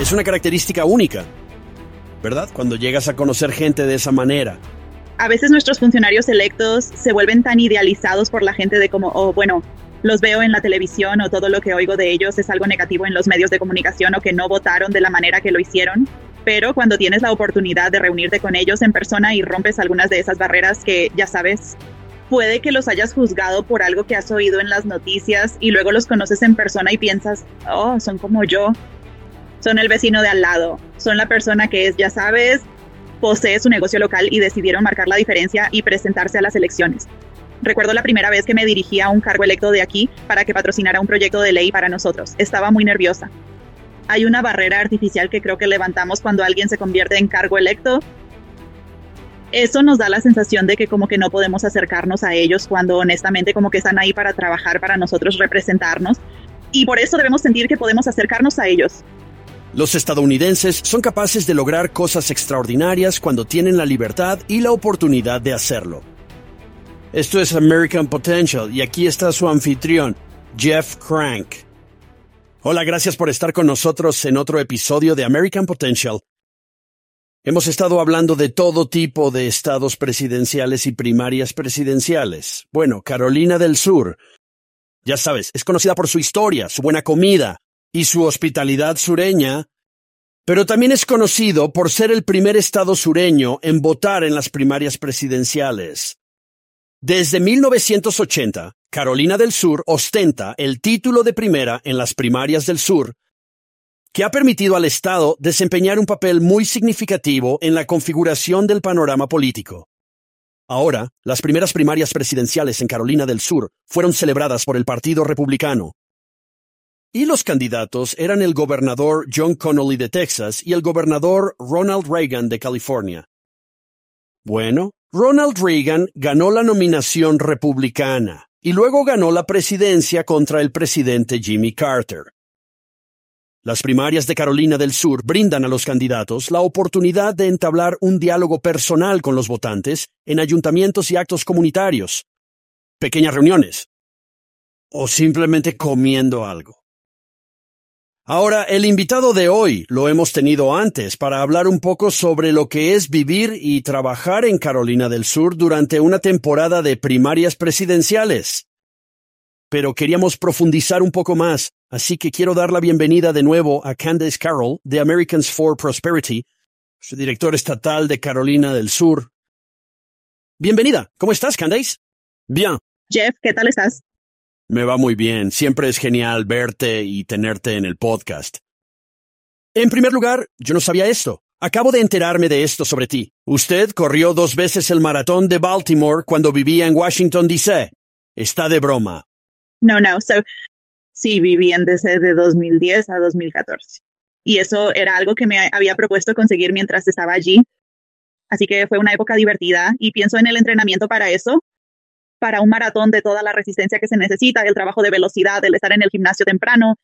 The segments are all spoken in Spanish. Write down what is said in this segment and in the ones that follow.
Es una característica única, ¿verdad? Cuando llegas a conocer gente de esa manera. A veces nuestros funcionarios electos se vuelven tan idealizados por la gente de como, oh, bueno, los veo en la televisión o todo lo que oigo de ellos es algo negativo en los medios de comunicación o que no votaron de la manera que lo hicieron. Pero cuando tienes la oportunidad de reunirte con ellos en persona y rompes algunas de esas barreras que ya sabes, puede que los hayas juzgado por algo que has oído en las noticias y luego los conoces en persona y piensas, oh, son como yo, son el vecino de al lado, son la persona que es, ya sabes, posee su negocio local y decidieron marcar la diferencia y presentarse a las elecciones. Recuerdo la primera vez que me dirigí a un cargo electo de aquí para que patrocinara un proyecto de ley para nosotros. Estaba muy nerviosa. Hay una barrera artificial que creo que levantamos cuando alguien se convierte en cargo electo. Eso nos da la sensación de que como que no podemos acercarnos a ellos cuando honestamente como que están ahí para trabajar para nosotros, representarnos. Y por eso debemos sentir que podemos acercarnos a ellos. Los estadounidenses son capaces de lograr cosas extraordinarias cuando tienen la libertad y la oportunidad de hacerlo. Esto es American Potential y aquí está su anfitrión, Jeff Crank. Hola, gracias por estar con nosotros en otro episodio de American Potential. Hemos estado hablando de todo tipo de estados presidenciales y primarias presidenciales. Bueno, Carolina del Sur. Ya sabes, es conocida por su historia, su buena comida y su hospitalidad sureña, pero también es conocido por ser el primer estado sureño en votar en las primarias presidenciales. Desde 1980, Carolina del Sur ostenta el título de primera en las primarias del Sur, que ha permitido al Estado desempeñar un papel muy significativo en la configuración del panorama político. Ahora, las primeras primarias presidenciales en Carolina del Sur fueron celebradas por el Partido Republicano. Y los candidatos eran el gobernador John Connolly de Texas y el gobernador Ronald Reagan de California. Bueno, Ronald Reagan ganó la nominación republicana y luego ganó la presidencia contra el presidente Jimmy Carter. Las primarias de Carolina del Sur brindan a los candidatos la oportunidad de entablar un diálogo personal con los votantes en ayuntamientos y actos comunitarios, pequeñas reuniones, o simplemente comiendo algo. Ahora, el invitado de hoy lo hemos tenido antes para hablar un poco sobre lo que es vivir y trabajar en Carolina del Sur durante una temporada de primarias presidenciales. Pero queríamos profundizar un poco más, así que quiero dar la bienvenida de nuevo a Candace Carroll de Americans for Prosperity, su director estatal de Carolina del Sur. Bienvenida, ¿cómo estás, Candace? Bien. Jeff, ¿qué tal estás? Me va muy bien. Siempre es genial verte y tenerte en el podcast. En primer lugar, yo no sabía esto. Acabo de enterarme de esto sobre ti. Usted corrió dos veces el maratón de Baltimore cuando vivía en Washington, D.C. Está de broma. No, no. So, sí, viví en DC de 2010 a 2014. Y eso era algo que me había propuesto conseguir mientras estaba allí. Así que fue una época divertida y pienso en el entrenamiento para eso para un maratón de toda la resistencia que se necesita, el trabajo de velocidad, el estar en el gimnasio temprano,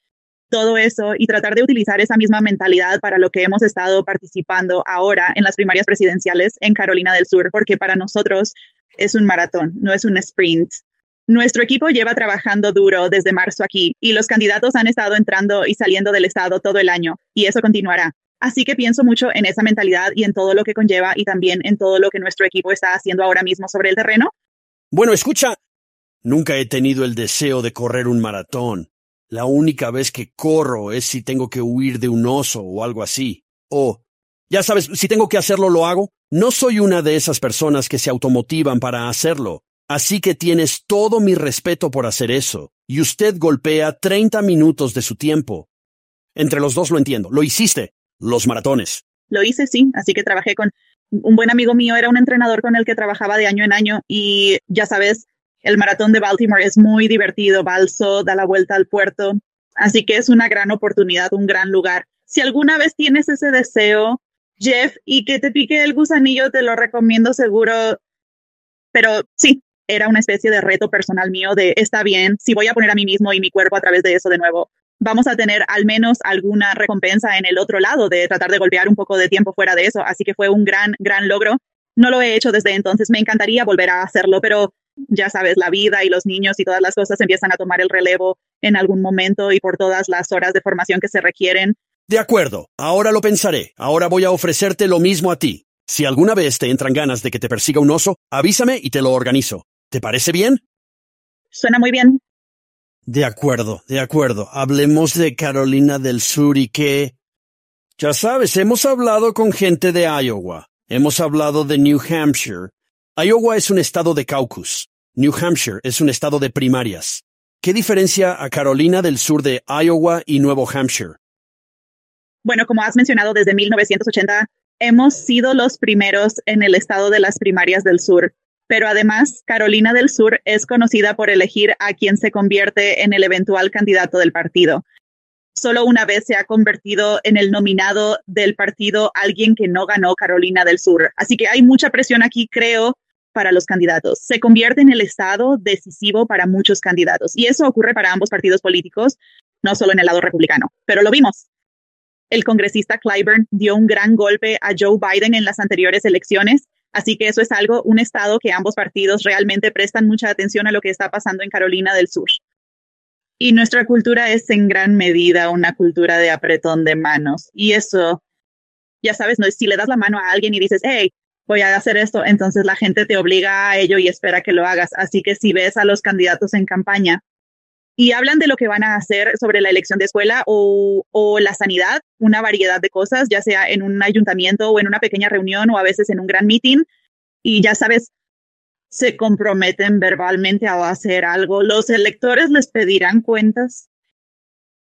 todo eso y tratar de utilizar esa misma mentalidad para lo que hemos estado participando ahora en las primarias presidenciales en Carolina del Sur, porque para nosotros es un maratón, no es un sprint. Nuestro equipo lleva trabajando duro desde marzo aquí y los candidatos han estado entrando y saliendo del estado todo el año y eso continuará. Así que pienso mucho en esa mentalidad y en todo lo que conlleva y también en todo lo que nuestro equipo está haciendo ahora mismo sobre el terreno bueno, escucha, nunca he tenido el deseo de correr un maratón. La única vez que corro es si tengo que huir de un oso o algo así. O, ya sabes, si tengo que hacerlo, lo hago. No soy una de esas personas que se automotivan para hacerlo. Así que tienes todo mi respeto por hacer eso. Y usted golpea 30 minutos de su tiempo. Entre los dos lo entiendo. Lo hiciste. Los maratones. Lo hice, sí. Así que trabajé con un buen amigo mío era un entrenador con el que trabajaba de año en año y ya sabes, el maratón de Baltimore es muy divertido, balso, da la vuelta al puerto, así que es una gran oportunidad, un gran lugar. Si alguna vez tienes ese deseo, Jeff, y que te pique el gusanillo, te lo recomiendo seguro, pero sí, era una especie de reto personal mío de, está bien, si voy a poner a mí mismo y mi cuerpo a través de eso de nuevo, vamos a tener al menos alguna recompensa en el otro lado de tratar de golpear un poco de tiempo fuera de eso. Así que fue un gran, gran logro. No lo he hecho desde entonces, me encantaría volver a hacerlo, pero ya sabes, la vida y los niños y todas las cosas empiezan a tomar el relevo en algún momento y por todas las horas de formación que se requieren. De acuerdo, ahora lo pensaré. Ahora voy a ofrecerte lo mismo a ti. Si alguna vez te entran ganas de que te persiga un oso, avísame y te lo organizo. ¿Te parece bien? Suena muy bien. De acuerdo, de acuerdo. Hablemos de Carolina del Sur y que... Ya sabes, hemos hablado con gente de Iowa. Hemos hablado de New Hampshire. Iowa es un estado de caucus. New Hampshire es un estado de primarias. ¿Qué diferencia a Carolina del Sur de Iowa y Nuevo Hampshire? Bueno, como has mencionado, desde 1980 hemos sido los primeros en el estado de las primarias del sur. Pero además, Carolina del Sur es conocida por elegir a quien se convierte en el eventual candidato del partido. Solo una vez se ha convertido en el nominado del partido alguien que no ganó Carolina del Sur. Así que hay mucha presión aquí, creo, para los candidatos. Se convierte en el estado decisivo para muchos candidatos. Y eso ocurre para ambos partidos políticos, no solo en el lado republicano. Pero lo vimos. El congresista Clyburn dio un gran golpe a Joe Biden en las anteriores elecciones Así que eso es algo, un estado que ambos partidos realmente prestan mucha atención a lo que está pasando en Carolina del Sur. Y nuestra cultura es en gran medida una cultura de apretón de manos. Y eso, ya sabes, no si le das la mano a alguien y dices, hey, voy a hacer esto, entonces la gente te obliga a ello y espera que lo hagas. Así que si ves a los candidatos en campaña y hablan de lo que van a hacer sobre la elección de escuela o, la sanidad, una variedad de cosas, ya sea en un ayuntamiento o en una pequeña reunión o a veces en un gran meeting. Y ya sabes, se comprometen verbalmente a hacer algo. Los electores les pedirán cuentas.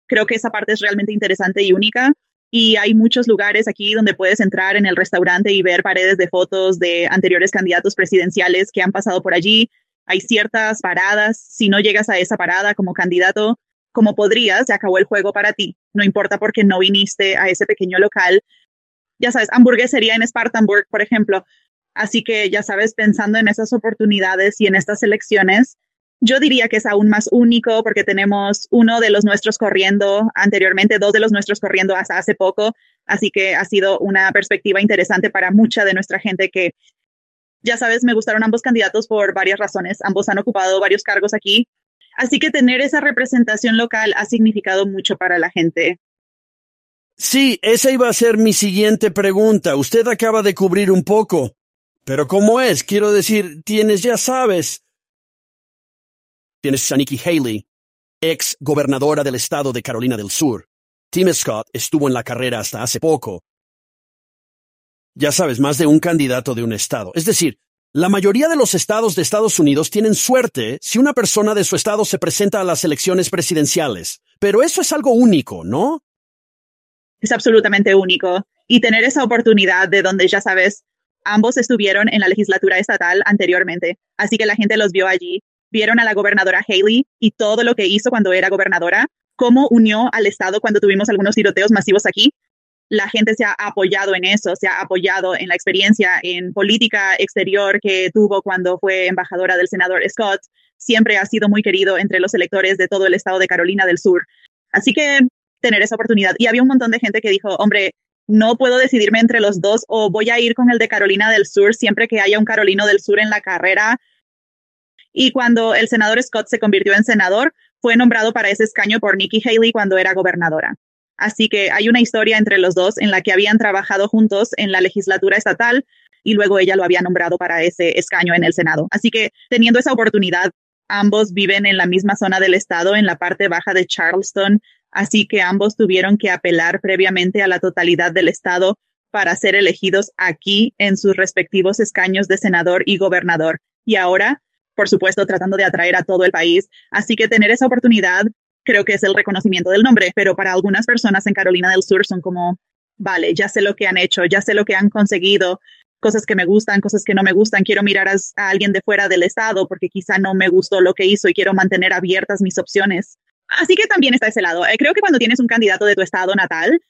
Creo que esa parte es realmente interesante y única. Y hay muchos lugares aquí donde puedes entrar en el restaurante y ver paredes de fotos de anteriores candidatos presidenciales que han pasado por allí hay ciertas paradas, si no llegas a esa parada como candidato, como podrías, se acabó el juego para ti. No importa porque no viniste a ese pequeño local. Ya sabes, hamburguesería en Spartanburg, por ejemplo. Así que ya sabes, pensando en esas oportunidades y en estas elecciones, yo diría que es aún más único porque tenemos uno de los nuestros corriendo anteriormente, dos de los nuestros corriendo hasta hace poco. Así que ha sido una perspectiva interesante para mucha de nuestra gente que ya sabes, me gustaron ambos candidatos por varias razones. Ambos han ocupado varios cargos aquí. Así que tener esa representación local ha significado mucho para la gente. Sí, esa iba a ser mi siguiente pregunta. Usted acaba de cubrir un poco. Pero ¿cómo es? Quiero decir, tienes, ya sabes. Tienes a Nikki Haley, ex gobernadora del estado de Carolina del Sur. Tim Scott estuvo en la carrera hasta hace poco. Ya sabes, más de un candidato de un estado. Es decir, la mayoría de los estados de Estados Unidos tienen suerte si una persona de su estado se presenta a las elecciones presidenciales. Pero eso es algo único, ¿no? Es absolutamente único. Y tener esa oportunidad de donde, ya sabes, ambos estuvieron en la legislatura estatal anteriormente. Así que la gente los vio allí. Vieron a la gobernadora Haley y todo lo que hizo cuando era gobernadora, cómo unió al estado cuando tuvimos algunos tiroteos masivos aquí la gente se ha apoyado en eso, se ha apoyado en la experiencia en política exterior que tuvo cuando fue embajadora del senador Scott. Siempre ha sido muy querido entre los electores de todo el estado de Carolina del Sur. Así que tener esa oportunidad. Y había un montón de gente que dijo, hombre, no puedo decidirme entre los dos o voy a ir con el de Carolina del Sur siempre que haya un Carolino del Sur en la carrera. Y cuando el senador Scott se convirtió en senador, fue nombrado para ese escaño por Nikki Haley cuando era gobernadora. Así que hay una historia entre los dos en la que habían trabajado juntos en la legislatura estatal y luego ella lo había nombrado para ese escaño en el Senado. Así que teniendo esa oportunidad, ambos viven en la misma zona del estado, en la parte baja de Charleston, así que ambos tuvieron que apelar previamente a la totalidad del estado para ser elegidos aquí en sus respectivos escaños de senador y gobernador. Y ahora, por supuesto, tratando de atraer a todo el país. Así que tener esa oportunidad creo que es el reconocimiento del nombre, pero para algunas personas en Carolina del Sur son como, vale, ya sé lo que han hecho, ya sé lo que han conseguido, cosas que me gustan, cosas que no me gustan, quiero mirar a, alguien de fuera del estado porque quizá no me gustó lo que hizo y quiero mantener abiertas mis opciones. Así que también está ese lado. Eh, creo que cuando tienes un candidato de tu estado natal,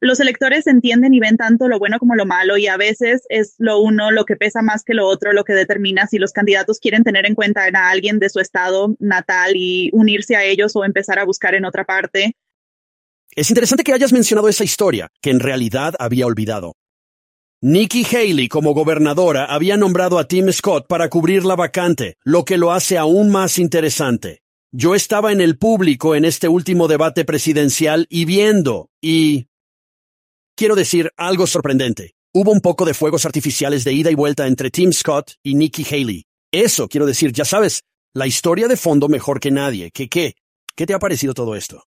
los electores entienden y ven tanto lo bueno como lo malo y a veces es lo uno lo que pesa más que lo otro, lo que determina si los candidatos quieren tener en cuenta a alguien de su estado natal y unirse a ellos o empezar a buscar en otra parte. Es interesante que hayas mencionado esa historia, que en realidad había olvidado. Nikki Haley como gobernadora había nombrado a Tim Scott para cubrir la vacante, lo que lo hace aún más interesante. Yo estaba en el público en este último debate presidencial y viendo, y quiero decir algo sorprendente. Hubo un poco de fuegos artificiales de ida y vuelta entre Tim Scott y Nikki Haley. Eso, quiero decir, ya sabes, la historia de fondo mejor que nadie. ¿Qué qué? ¿Qué te ha parecido todo esto?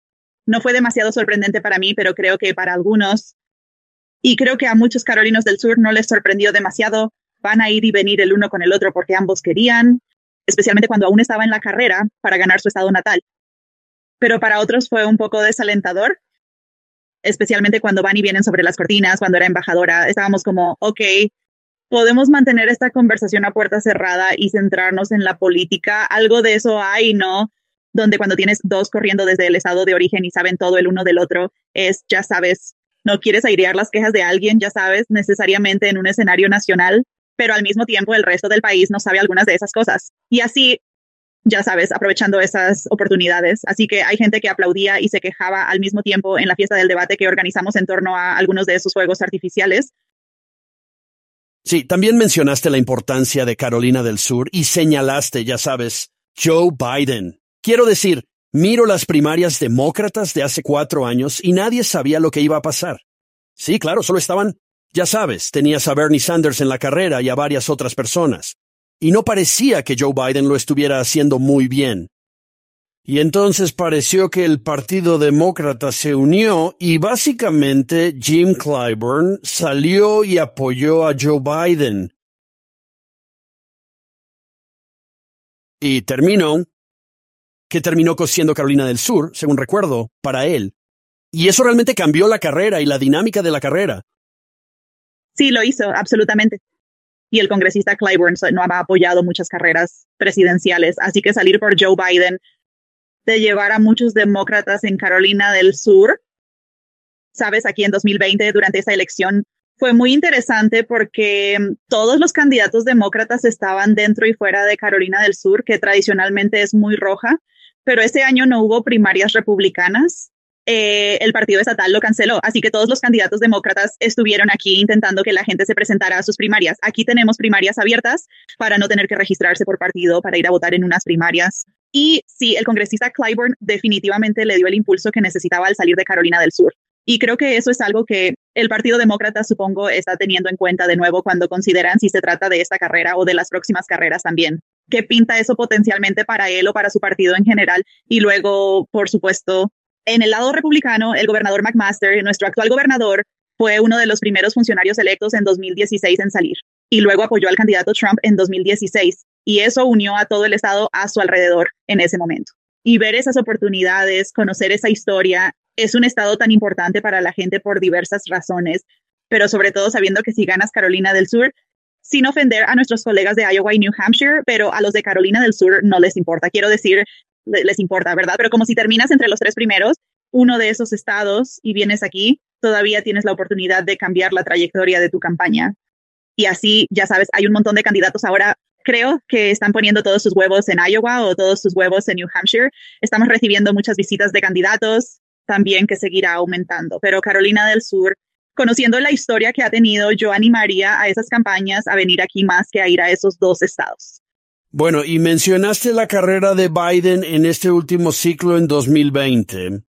No fue demasiado sorprendente para mí, pero creo que para algunos, y creo que a muchos carolinos del sur no les sorprendió demasiado, van a ir y venir el uno con el otro porque ambos querían, especialmente cuando aún estaba en la carrera para ganar su estado natal. Pero para otros fue un poco desalentador especialmente cuando van y vienen sobre las cortinas, cuando era embajadora, estábamos como, ok, podemos mantener esta conversación a puerta cerrada y centrarnos en la política. Algo de eso hay, ¿no? Donde cuando tienes dos corriendo desde el estado de origen y saben todo el uno del otro, es, ya sabes, no quieres airear las quejas de alguien, ya sabes, necesariamente en un escenario nacional, pero al mismo tiempo el resto del país no sabe algunas de esas cosas. Y así ya sabes, aprovechando esas oportunidades. Así que hay gente que aplaudía y se quejaba al mismo tiempo en la fiesta del debate que organizamos en torno a algunos de esos fuegos artificiales. Sí, también mencionaste la importancia de Carolina del Sur y señalaste, ya sabes, Joe Biden. Quiero decir, miro las primarias demócratas de hace cuatro años y nadie sabía lo que iba a pasar. Sí, claro, solo estaban, ya sabes, tenías a Bernie Sanders en la carrera y a varias otras personas y no parecía que Joe Biden lo estuviera haciendo muy bien. Y entonces pareció que el Partido Demócrata se unió y básicamente Jim Clyburn salió y apoyó a Joe Biden. Y terminó, que terminó siendo Carolina del Sur, según recuerdo, para él. Y eso realmente cambió la carrera y la dinámica de la carrera. Sí, lo hizo, absolutamente y el congresista Clyburn no ha apoyado muchas carreras presidenciales. Así que salir por Joe Biden de llevar a muchos demócratas en Carolina del Sur, sabes, aquí en 2020, durante esa elección, fue muy interesante porque mm, todos los candidatos demócratas estaban dentro y fuera de Carolina del Sur, que tradicionalmente es muy roja, pero ese año no hubo primarias republicanas eh, el partido estatal lo canceló. Así que todos los candidatos demócratas estuvieron aquí intentando que la gente se presentara a sus primarias. Aquí tenemos primarias abiertas para no tener que registrarse por partido para ir a votar en unas primarias. Y sí, el congresista Clyburn definitivamente le dio el impulso que necesitaba al salir de Carolina del Sur. Y creo que eso es algo que el Partido Demócrata, supongo, está teniendo en cuenta de nuevo cuando consideran si se trata de esta carrera o de las próximas carreras también. ¿Qué pinta eso potencialmente para él o para su partido en general? Y luego, por supuesto, en el lado republicano, el gobernador McMaster, nuestro actual gobernador, fue uno de los primeros funcionarios electos en 2016 en salir y luego apoyó al candidato Trump en 2016 y eso unió a todo el estado a su alrededor en ese momento. Y ver esas oportunidades, conocer esa historia, es un estado tan importante para la gente por diversas razones, pero sobre todo sabiendo que si ganas Carolina del Sur, sin ofender a nuestros colegas de Iowa y New Hampshire, pero a los de Carolina del Sur no les importa. Quiero decir, les importa, ¿verdad? Pero como si terminas entre los tres primeros, uno de esos estados y vienes aquí, todavía tienes la oportunidad de cambiar la trayectoria de tu campaña. Y así, ya sabes, hay un montón de candidatos ahora. Creo que están poniendo todos sus huevos en Iowa o todos sus huevos en New Hampshire. Estamos recibiendo muchas visitas de candidatos, también que seguirá aumentando. Pero Carolina del Sur, conociendo la historia que ha tenido, yo animaría a esas campañas a venir aquí más que a ir a esos dos estados. Bueno, y mencionaste la carrera de Biden en este último ciclo en 2020.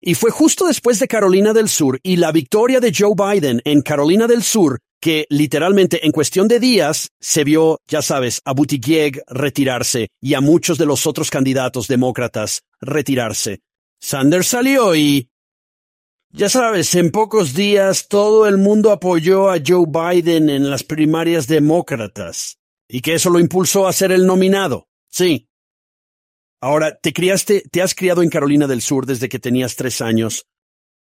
Y fue justo después de Carolina del Sur y la victoria de Joe Biden en Carolina del Sur que literalmente en cuestión de días se vio, ya sabes, a Buttigieg retirarse y a muchos de los otros candidatos demócratas retirarse. Sanders salió y... Ya sabes, en pocos días todo el mundo apoyó a Joe Biden en las primarias demócratas y que eso lo impulsó a ser el nominado. Sí. Ahora, te criaste, te has criado en Carolina del Sur desde que tenías tres años,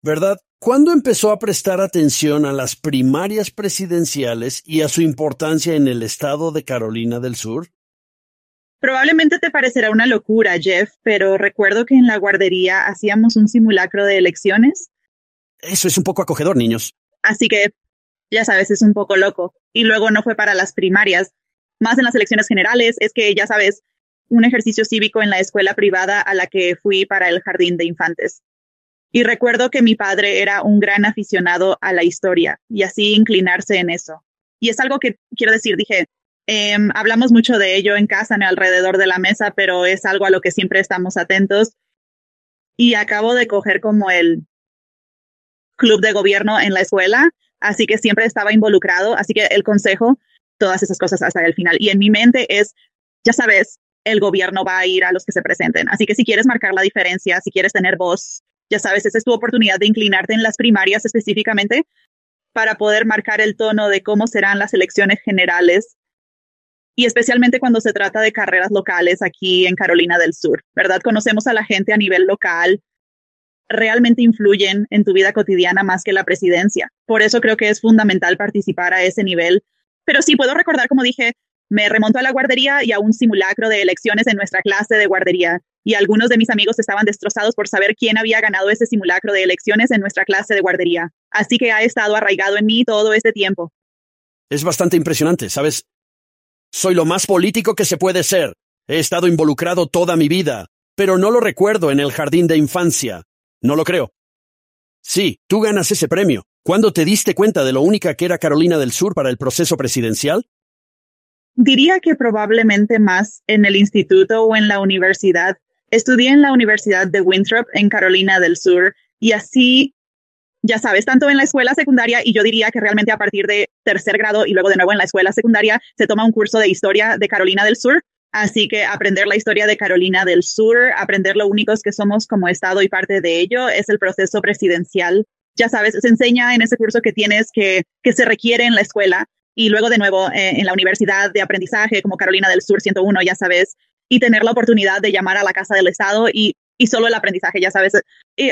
¿verdad? ¿Cuándo empezó a prestar atención a las primarias presidenciales y a su importancia en el estado de Carolina del Sur? Probablemente te parecerá una locura, Jeff, pero recuerdo que en la guardería hacíamos un simulacro de elecciones. Eso es un poco acogedor, niños. Así que, ya sabes, es un poco loco. Y luego no fue para las primarias, más en las elecciones generales, es que ya sabes, un ejercicio cívico en la escuela privada a la que fui para el jardín de infantes. Y recuerdo que mi padre era un gran aficionado a la historia y así inclinarse en eso. Y es algo que quiero decir, dije, em, hablamos mucho de ello en casa, en alrededor de la mesa, pero es algo a lo que siempre estamos atentos. Y acabo de coger como el, club de gobierno en la escuela, así que siempre estaba involucrado, así que el consejo, todas esas cosas hasta el final. Y en mi mente es, ya sabes, el gobierno va a ir a los que se presenten. Así que si quieres marcar la diferencia, si quieres tener voz, ya sabes, esa es tu oportunidad de inclinarte en las primarias específicamente para poder marcar el tono de cómo serán las elecciones generales y especialmente cuando se trata de carreras locales aquí en Carolina del Sur, ¿verdad? Conocemos a la gente a nivel local, realmente influyen en tu vida cotidiana más que la presidencia. Por eso creo que es fundamental participar a ese nivel. Pero sí puedo recordar, como dije, me remonto a la guardería y a un simulacro de elecciones en nuestra clase de guardería. Y algunos de mis amigos estaban destrozados por saber quién había ganado ese simulacro de elecciones en nuestra clase de guardería. Así que ha estado arraigado en mí todo este tiempo. Es bastante impresionante, ¿sabes? Soy lo más político que se puede ser. He estado involucrado toda mi vida, pero no lo recuerdo en el jardín de infancia. No lo creo. Sí, tú ganas ese premio. ¿Cuándo te diste cuenta de lo única que era Carolina del Sur para el proceso presidencial? Diría que probablemente más en el instituto o en la universidad. Estudié en la Universidad de Winthrop en Carolina del Sur y así ya sabes, tanto en la escuela secundaria y yo diría que realmente a partir de tercer grado y luego de nuevo en la escuela secundaria se toma un curso de historia de Carolina del Sur. Así que aprender la historia de Carolina del Sur, aprender lo únicos que somos como Estado y parte de ello es el proceso presidencial. Ya sabes, se enseña en ese curso que tienes que, que se requiere en la escuela y luego de nuevo eh, en la universidad de aprendizaje como Carolina del Sur 101, ya sabes, y tener la oportunidad de llamar a la Casa del Estado y y solo el aprendizaje, ya sabes.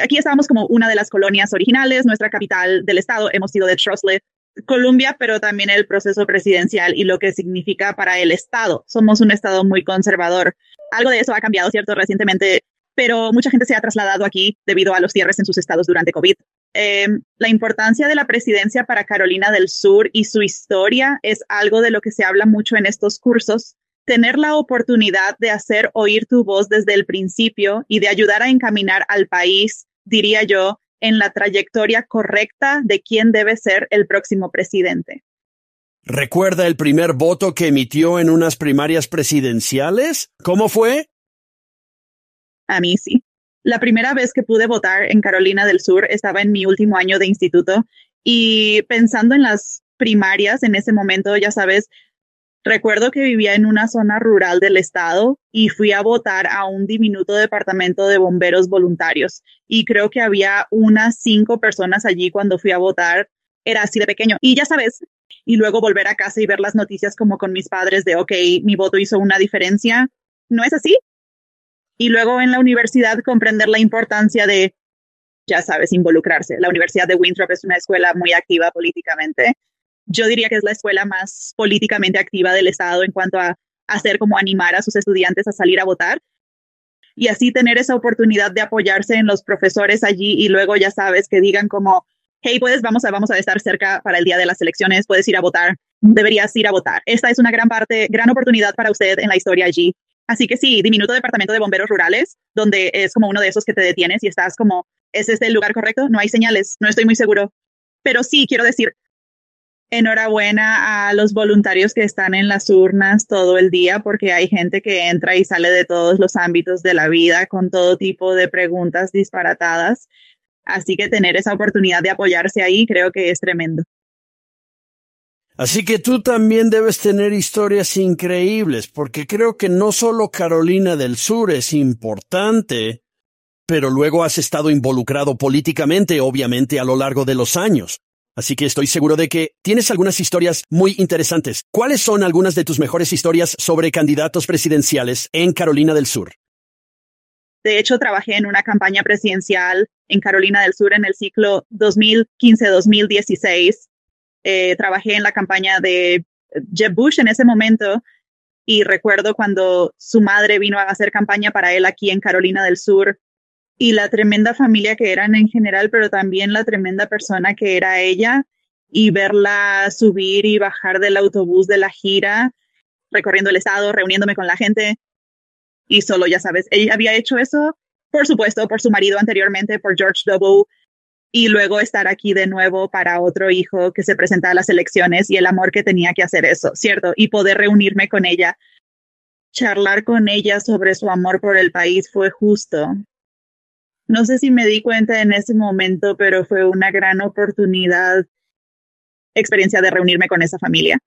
Aquí estábamos como una de las colonias originales, nuestra capital del estado, hemos sido de Trussell, Colombia, pero también el proceso presidencial y lo que significa para el estado. Somos un estado muy conservador. Algo de eso ha cambiado, ¿cierto? Recientemente, pero mucha gente se ha trasladado aquí debido a los cierres en sus estados durante COVID. Eh, la importancia de la presidencia para Carolina del Sur y su historia es algo de lo que se habla mucho en estos cursos tener la oportunidad de hacer oír tu voz desde el principio y de ayudar a encaminar al país, diría yo, en la trayectoria correcta de quién debe ser el próximo presidente. ¿Recuerda el primer voto que emitió en unas primarias presidenciales? ¿Cómo fue? A mí sí. La primera vez que pude votar en Carolina del Sur estaba en mi último año de instituto y pensando en las primarias en ese momento, ya sabes, Recuerdo que vivía en una zona rural del estado y fui a votar a un diminuto departamento de bomberos voluntarios y creo que había unas cinco personas allí cuando fui a votar. Era así de pequeño. Y ya sabes, y luego volver a casa y ver las noticias como con mis padres de, ok, mi voto hizo una diferencia. ¿No es así? Y luego en la universidad comprender la importancia de, ya sabes, involucrarse. La Universidad de Winthrop es una escuela muy activa políticamente yo diría que es la escuela más políticamente activa del Estado en cuanto a hacer como animar a sus estudiantes a salir a votar y así tener esa oportunidad de apoyarse en los profesores allí y luego ya sabes que digan como, hey, puedes, vamos a, vamos a estar cerca para el día de las elecciones, puedes ir a votar, deberías ir a votar. Esta es una gran parte, gran oportunidad para usted en la historia allí. Así que sí, diminuto departamento de bomberos rurales, donde es como uno de esos que te detienes y estás como, ¿es este el lugar correcto? No hay señales, no estoy muy seguro. Pero sí, quiero decir, enhorabuena a los voluntarios que están en las urnas todo el día porque hay gente que entra y sale de todos los ámbitos de la vida con todo tipo de preguntas disparatadas. Así que tener esa oportunidad de apoyarse ahí creo que es tremendo. Así que tú también debes tener historias increíbles, porque creo que no solo Carolina del Sur es importante, pero luego has estado involucrado políticamente, obviamente, a lo largo de los años. Así que estoy seguro de que tienes algunas historias muy interesantes. ¿Cuáles son algunas de tus mejores historias sobre candidatos presidenciales en Carolina del Sur? De hecho, trabajé en una campaña presidencial en Carolina del Sur en el ciclo 2015-2016. Eh, trabajé en la campaña de Jeb Bush en ese momento y recuerdo cuando su madre vino a hacer campaña para él aquí en Carolina del Sur y la tremenda familia que eran en general, pero también la tremenda persona que era ella y verla subir y bajar del autobús de la gira, recorriendo el estado, reuniéndome con la gente. Y solo, ya sabes, ella había hecho eso, por supuesto, por su marido anteriormente, por George W. Y luego estar aquí de nuevo para otro hijo que se presenta a las elecciones y el amor que tenía que hacer eso, ¿cierto? Y poder reunirme con ella, charlar con ella sobre su amor por el país fue justo No sé si me di cuenta en ese momento, pero fue una gran oportunidad, experiencia de reunirme con esa familia.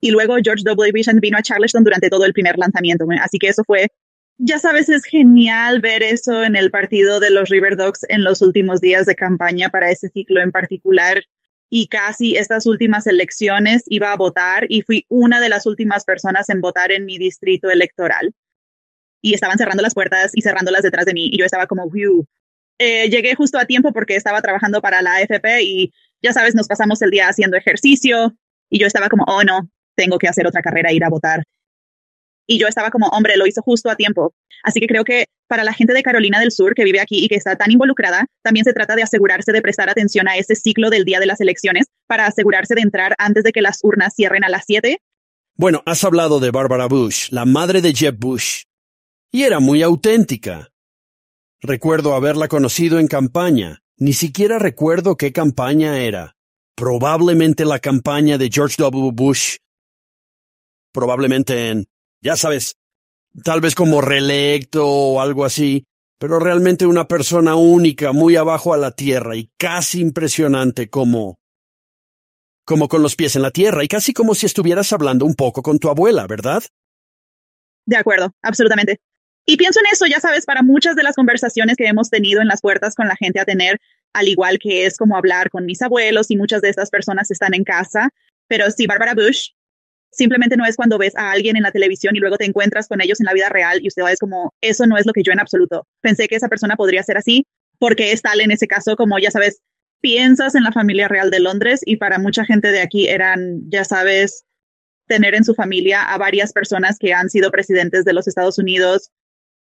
Y luego George W. Bush vino a Charleston durante todo el primer lanzamiento. Así que eso fue, ya sabes, es genial ver eso en el partido de los River Dogs en los últimos días de campaña para ese ciclo en particular. Y casi estas últimas elecciones iba a votar y fui una de las últimas personas en votar en mi distrito electoral. Y estaban cerrando las puertas y cerrándolas detrás de mí. Y yo estaba como, View. Eh, llegué justo a tiempo porque estaba trabajando para la AFP y ya sabes, nos pasamos el día haciendo ejercicio y yo estaba como, oh no, tengo que hacer otra carrera, ir a votar. Y yo estaba como, hombre, lo hizo justo a tiempo. Así que creo que para la gente de Carolina del Sur que vive aquí y que está tan involucrada, también se trata de asegurarse de prestar atención a ese ciclo del día de las elecciones para asegurarse de entrar antes de que las urnas cierren a las 7. Bueno, has hablado de Barbara Bush, la madre de Jeb Bush. Y era muy auténtica. Recuerdo haberla conocido en campaña. Ni siquiera recuerdo qué campaña era. Probablemente la campaña de George W. Bush probablemente en, ya sabes, tal vez como reelecto o algo así, pero realmente una persona única, muy abajo a la tierra y casi impresionante como como con los pies en la tierra y casi como si estuvieras hablando un poco con tu abuela, ¿verdad? De acuerdo, absolutamente. Y pienso en eso, ya sabes, para muchas de las conversaciones que hemos tenido en las puertas con la gente a tener, al igual que es como hablar con mis abuelos y muchas de estas personas están en casa, pero sí, Barbara Bush Simplemente no es cuando ves a alguien en la televisión y luego te encuentras con ellos en la vida real y usted va es como, eso no es lo que yo en absoluto. Pensé que esa persona podría ser así porque es tal en ese caso como, ya sabes, piensas en la familia real de Londres y para mucha gente de aquí eran, ya sabes, tener en su familia a varias personas que han sido presidentes de los Estados Unidos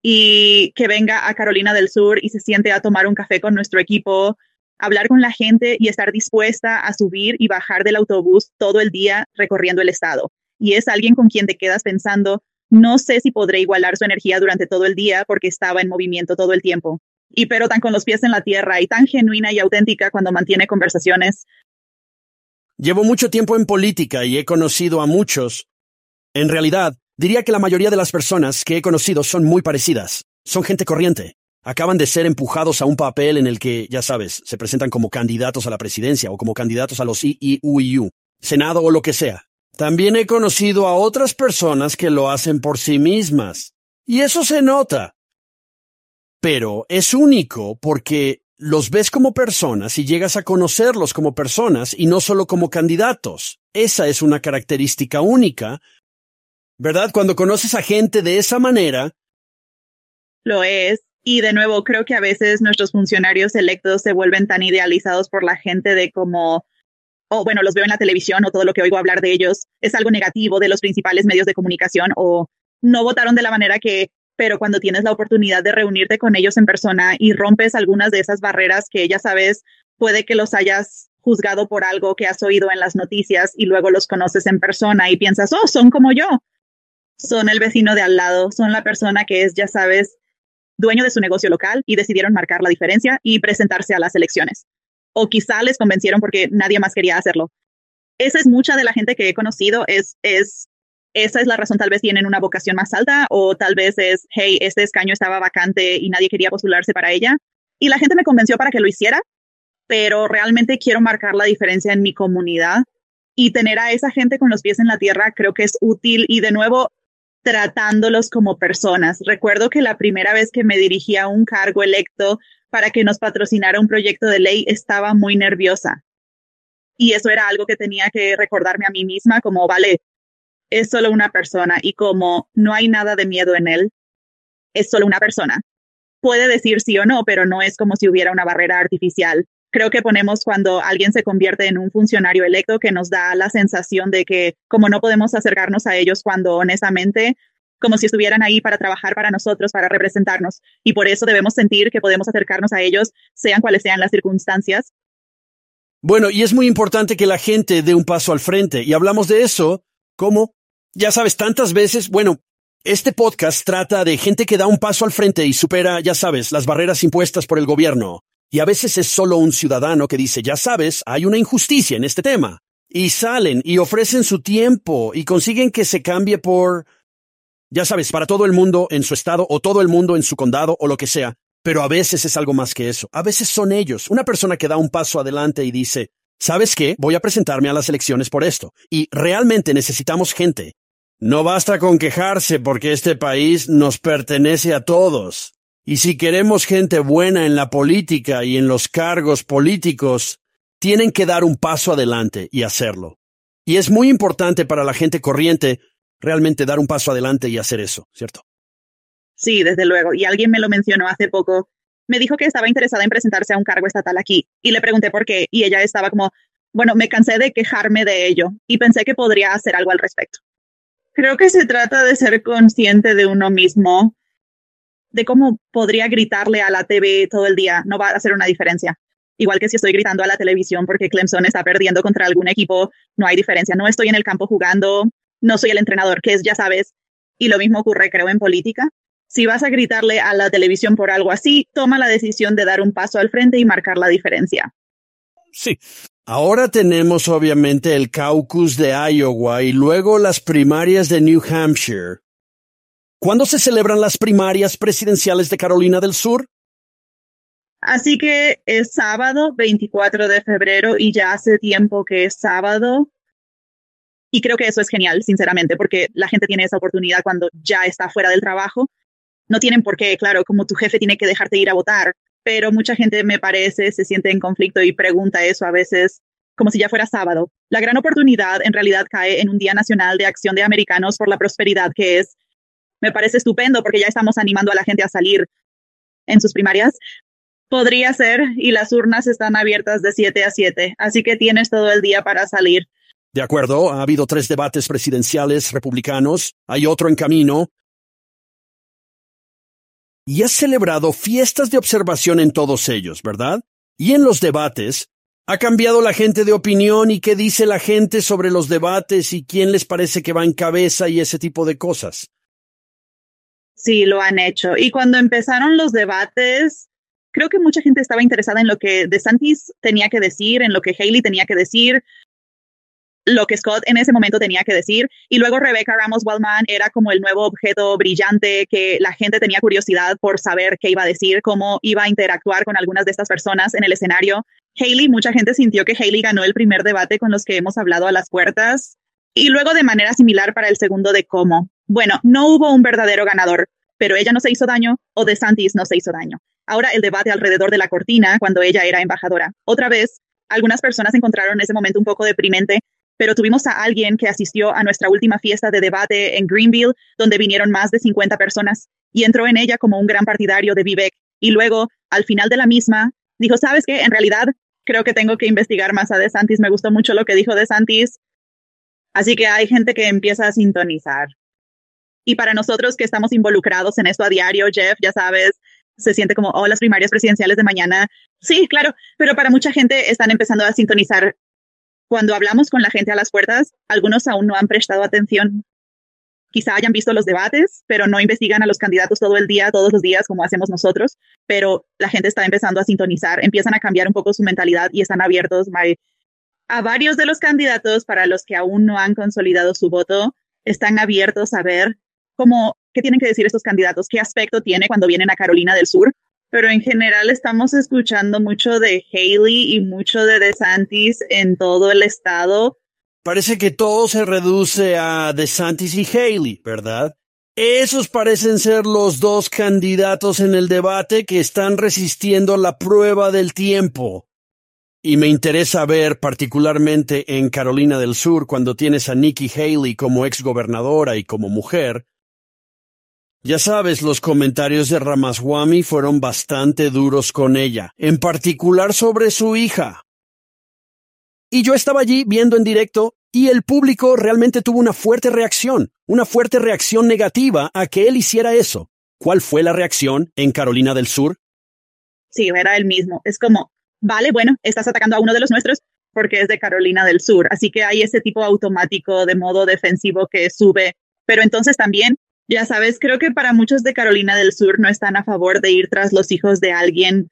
y que venga a Carolina del Sur y se siente a tomar un café con nuestro equipo hablar con la gente y estar dispuesta a subir y bajar del autobús todo el día recorriendo el estado. Y es alguien con quien te quedas pensando, no sé si podré igualar su energía durante todo el día porque estaba en movimiento todo el tiempo. Y pero tan con los pies en la tierra y tan genuina y auténtica cuando mantiene conversaciones. Llevo mucho tiempo en política y he conocido a muchos. En realidad, diría que la mayoría de las personas que he conocido son muy parecidas. Son gente corriente acaban de ser empujados a un papel en el que, ya sabes, se presentan como candidatos a la presidencia o como candidatos a los IIUIU, Senado o lo que sea. También he conocido a otras personas que lo hacen por sí mismas. Y eso se nota. Pero es único porque los ves como personas y llegas a conocerlos como personas y no solo como candidatos. Esa es una característica única. ¿Verdad? Cuando conoces a gente de esa manera. Lo es. Y de nuevo, creo que a veces nuestros funcionarios electos se vuelven tan idealizados por la gente de como, oh, bueno, los veo en la televisión o todo lo que oigo hablar de ellos es algo negativo de los principales medios de comunicación o no votaron de la manera que, pero cuando tienes la oportunidad de reunirte con ellos en persona y rompes algunas de esas barreras que ya sabes, puede que los hayas juzgado por algo que has oído en las noticias y luego los conoces en persona y piensas, oh, son como yo. Son el vecino de al lado, son la persona que es, ya sabes, dueño de su negocio local y decidieron marcar la diferencia y presentarse a las elecciones. O quizá les convencieron porque nadie más quería hacerlo. Esa es mucha de la gente que he conocido, es, es, esa es la razón, tal vez tienen una vocación más alta o tal vez es, hey, este escaño estaba vacante y nadie quería postularse para ella. Y la gente me convenció para que lo hiciera, pero realmente quiero marcar la diferencia en mi comunidad y tener a esa gente con los pies en la tierra creo que es útil y de nuevo tratándolos como personas. Recuerdo que la primera vez que me dirigí a un cargo electo para que nos patrocinara un proyecto de ley estaba muy nerviosa. Y eso era algo que tenía que recordarme a mí misma como, vale, es solo una persona y como no hay nada de miedo en él, es solo una persona. Puede decir sí o no, pero no es como si hubiera una barrera artificial creo que ponemos cuando alguien se convierte en un funcionario electo que nos da la sensación de que como no podemos acercarnos a ellos cuando honestamente como si estuvieran ahí para trabajar para nosotros, para representarnos. Y por eso debemos sentir que podemos acercarnos a ellos, sean cuales sean las circunstancias. Bueno, y es muy importante que la gente dé un paso al frente. Y hablamos de eso, como, ya sabes, tantas veces, bueno, este podcast trata de gente que da un paso al frente y supera, ya sabes, las barreras impuestas por el gobierno. Y a veces es solo un ciudadano que dice, ya sabes, hay una injusticia en este tema. Y salen y ofrecen su tiempo y consiguen que se cambie por, ya sabes, para todo el mundo en su estado o todo el mundo en su condado o lo que sea. Pero a veces es algo más que eso. A veces son ellos, una persona que da un paso adelante y dice, ¿sabes qué? Voy a presentarme a las elecciones por esto. Y realmente necesitamos gente. No basta con quejarse porque este país nos pertenece a todos. Y si queremos gente buena en la política y en los cargos políticos, tienen que dar un paso adelante y hacerlo. Y es muy importante para la gente corriente realmente dar un paso adelante y hacer eso, ¿cierto? Sí, desde luego. Y alguien me lo mencionó hace poco. Me dijo que estaba interesada en presentarse a un cargo estatal aquí. Y le pregunté por qué. Y ella estaba como, bueno, me cansé de quejarme de ello y pensé que podría hacer algo al respecto. Creo que se trata de ser consciente de uno mismo, de cómo podría gritarle a la TV todo el día. No va a hacer una diferencia. Igual que si estoy gritando a la televisión porque Clemson está perdiendo contra algún equipo, no hay diferencia. No estoy en el campo jugando, no soy el entrenador, que es, ya sabes. Y lo mismo ocurre, creo, en política. Si vas a gritarle a la televisión por algo así, toma la decisión de dar un paso al frente y marcar la diferencia. Sí. Ahora tenemos obviamente el caucus de Iowa y luego las primarias de New Hampshire. ¿Cuándo se celebran las primarias presidenciales de Carolina del Sur? Así que es sábado 24 de febrero y ya hace tiempo que es sábado. Y creo que eso es genial, sinceramente, porque la gente tiene esa oportunidad cuando ya está fuera del trabajo no tienen por qué, claro, como tu jefe tiene que dejarte ir a votar, pero mucha gente me parece se siente en conflicto y pregunta eso a veces como si ya fuera sábado. La gran oportunidad en realidad cae en un Día Nacional de Acción de Americanos por la Prosperidad, que es, me parece estupendo porque ya estamos animando a la gente a salir en sus primarias. Podría ser, y las urnas están abiertas de 7 a 7, así que tienes todo el día para salir. De acuerdo, ha habido tres debates presidenciales republicanos, hay otro en camino, y has celebrado fiestas de observación en todos ellos, ¿verdad? Y en los debates, ¿ha cambiado la gente de opinión y qué dice la gente sobre los debates y quién les parece que va en cabeza y ese tipo de cosas? Sí, lo han hecho. Y cuando empezaron los debates, creo que mucha gente estaba interesada en lo que DeSantis tenía que decir, en lo que Haley tenía que decir, lo que Scott en ese momento tenía que decir. Y luego Rebecca Ramos Wellman era como el nuevo objeto brillante que la gente tenía curiosidad por saber qué iba a decir, cómo iba a interactuar con algunas de estas personas en el escenario. Haley, mucha gente sintió que Haley ganó el primer debate con los que hemos hablado a las puertas. Y luego de manera similar para el segundo de cómo. Bueno, no hubo un verdadero ganador, pero ella no se hizo daño o DeSantis no se hizo daño. Ahora el debate alrededor de la cortina cuando ella era embajadora. Otra vez, algunas personas encontraron ese momento un poco deprimente pero tuvimos a alguien que asistió a nuestra última fiesta de debate en Greenville, donde vinieron más de 50 personas, y entró en ella como un gran partidario de Vivek. Y luego, al final de la misma, dijo, ¿sabes qué? En realidad, creo que tengo que investigar más a DeSantis. Me gustó mucho lo que dijo DeSantis. Así que hay gente que empieza a sintonizar. Y para nosotros que estamos involucrados en esto a diario, Jeff, ya sabes, se siente como, oh, las primarias presidenciales de mañana. Sí, claro, pero para mucha gente están empezando a sintonizar cuando hablamos con la gente a las puertas, algunos aún no han prestado atención. Quizá hayan visto los debates, pero no investigan a los candidatos todo el día, todos los días, como hacemos nosotros. Pero la gente está empezando a sintonizar, empiezan a cambiar un poco su mentalidad y están abiertos a varios de los candidatos para los que aún no han consolidado su voto. Están abiertos a ver cómo, qué tienen que decir estos candidatos, qué aspecto tiene cuando vienen a Carolina del Sur, pero en general estamos escuchando mucho de Haley y mucho de DeSantis en todo el estado. Parece que todo se reduce a DeSantis y Haley, ¿verdad? Esos parecen ser los dos candidatos en el debate que están resistiendo la prueba del tiempo. Y me interesa ver particularmente en Carolina del Sur, cuando tienes a Nikki Haley como exgobernadora y como mujer, ya sabes, los comentarios de Ramaswamy fueron bastante duros con ella, en particular sobre su hija. Y yo estaba allí viendo en directo y el público realmente tuvo una fuerte reacción, una fuerte reacción negativa a que él hiciera eso. ¿Cuál fue la reacción en Carolina del Sur? Sí, era el mismo. Es como, vale, bueno, estás atacando a uno de los nuestros porque es de Carolina del Sur. Así que hay ese tipo automático de modo defensivo que sube. Pero entonces también ya sabes, creo que para muchos de Carolina del Sur no están a favor de ir tras los hijos de alguien.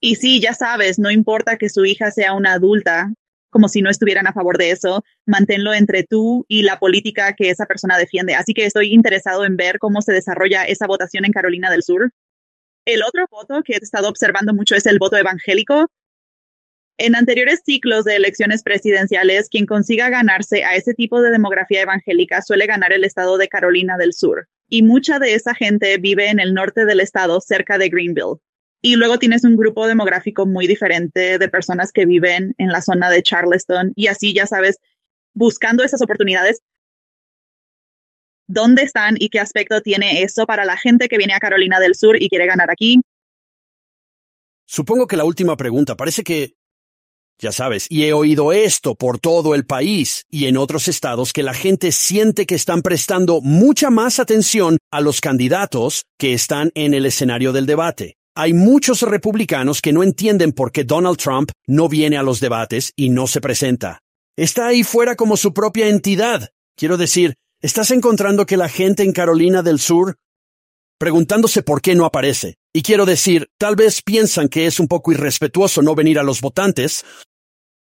Y sí, ya sabes, no importa que su hija sea una adulta, como si no estuvieran a favor de eso, manténlo entre tú y la política que esa persona defiende. Así que estoy interesado en ver cómo se desarrolla esa votación en Carolina del Sur. El otro voto que he estado observando mucho es el voto evangélico. En anteriores ciclos de elecciones presidenciales, quien consiga ganarse a ese tipo de demografía evangélica suele ganar el estado de Carolina del Sur. Y mucha de esa gente vive en el norte del estado, cerca de Greenville. Y luego tienes un grupo demográfico muy diferente de personas que viven en la zona de Charleston. Y así, ya sabes, buscando esas oportunidades, ¿dónde están y qué aspecto tiene eso para la gente que viene a Carolina del Sur y quiere ganar aquí? Supongo que la última pregunta parece que ya sabes, y he oído esto por todo el país y en otros estados que la gente siente que están prestando mucha más atención a los candidatos que están en el escenario del debate. Hay muchos republicanos que no entienden por qué Donald Trump no viene a los debates y no se presenta. Está ahí fuera como su propia entidad. Quiero decir, ¿estás encontrando que la gente en Carolina del Sur preguntándose por qué no aparece. Y quiero decir, tal vez piensan que es un poco irrespetuoso no venir a los votantes,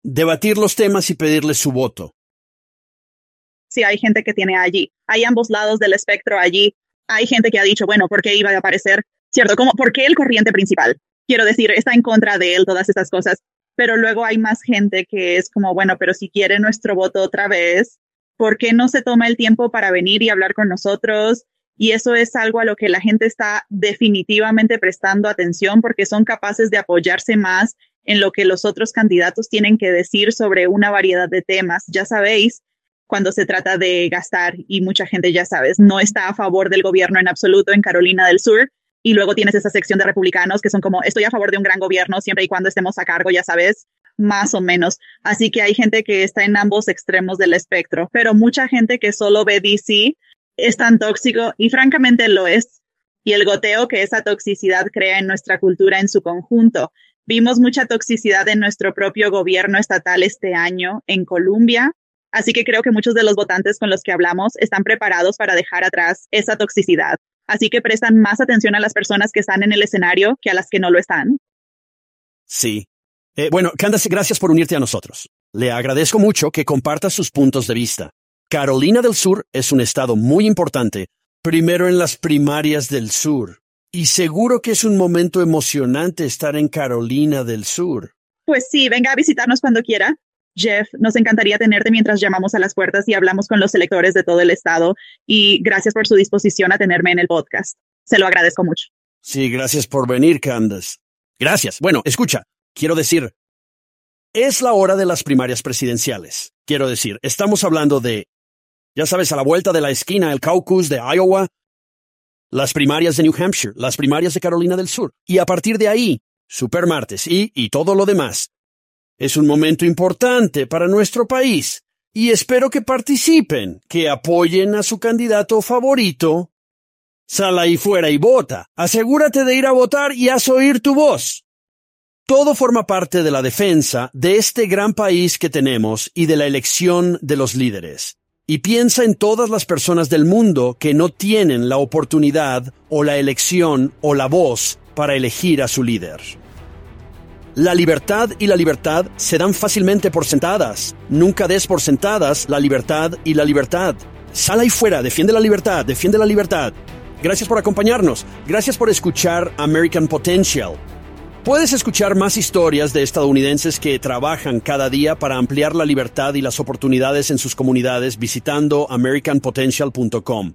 debatir los temas y pedirles su voto. Sí, hay gente que tiene allí. Hay ambos lados del espectro allí. Hay gente que ha dicho, bueno, ¿por qué iba a aparecer? ¿Cierto? ¿Cómo, ¿Por qué el corriente principal? Quiero decir, está en contra de él, todas estas cosas. Pero luego hay más gente que es como, bueno, pero si quiere nuestro voto otra vez, ¿por qué no se toma el tiempo para venir y hablar con nosotros? Y eso es algo a lo que la gente está definitivamente prestando atención porque son capaces de apoyarse más en lo que los otros candidatos tienen que decir sobre una variedad de temas. Ya sabéis, cuando se trata de gastar, y mucha gente ya sabes, no está a favor del gobierno en absoluto en Carolina del Sur. Y luego tienes esa sección de republicanos que son como, estoy a favor de un gran gobierno siempre y cuando estemos a cargo, ya sabes, más o menos. Así que hay gente que está en ambos extremos del espectro, pero mucha gente que solo ve DC es tan tóxico y francamente lo es. Y el goteo que esa toxicidad crea en nuestra cultura en su conjunto. Vimos mucha toxicidad en nuestro propio gobierno estatal este año en Colombia, así que creo que muchos de los votantes con los que hablamos están preparados para dejar atrás esa toxicidad. Así que prestan más atención a las personas que están en el escenario que a las que no lo están. Sí. Eh, bueno, Candace, gracias por unirte a nosotros. Le agradezco mucho que comparta sus puntos de vista. Carolina del Sur es un estado muy importante, primero en las primarias del sur. Y seguro que es un momento emocionante estar en Carolina del Sur. Pues sí, venga a visitarnos cuando quiera. Jeff, nos encantaría tenerte mientras llamamos a las puertas y hablamos con los electores de todo el estado. Y gracias por su disposición a tenerme en el podcast. Se lo agradezco mucho. Sí, gracias por venir, Candace. Gracias. Bueno, escucha, quiero decir, es la hora de las primarias presidenciales. Quiero decir, estamos hablando de ya sabes, a la vuelta de la esquina, el caucus de Iowa, las primarias de New Hampshire, las primarias de Carolina del Sur. Y a partir de ahí, Super Martes y, y todo lo demás. Es un momento importante para nuestro país. Y espero que participen, que apoyen a su candidato favorito. Sal ahí fuera y vota. Asegúrate de ir a votar y haz oír tu voz. Todo forma parte de la defensa de este gran país que tenemos y de la elección de los líderes y piensa en todas las personas del mundo que no tienen la oportunidad o la elección o la voz para elegir a su líder. La libertad y la libertad se dan fácilmente por sentadas. Nunca des por sentadas la libertad y la libertad. Sal ahí fuera, defiende la libertad, defiende la libertad. Gracias por acompañarnos. Gracias por escuchar American Potential. Puedes escuchar más historias de estadounidenses que trabajan cada día para ampliar la libertad y las oportunidades en sus comunidades visitando americanpotential.com.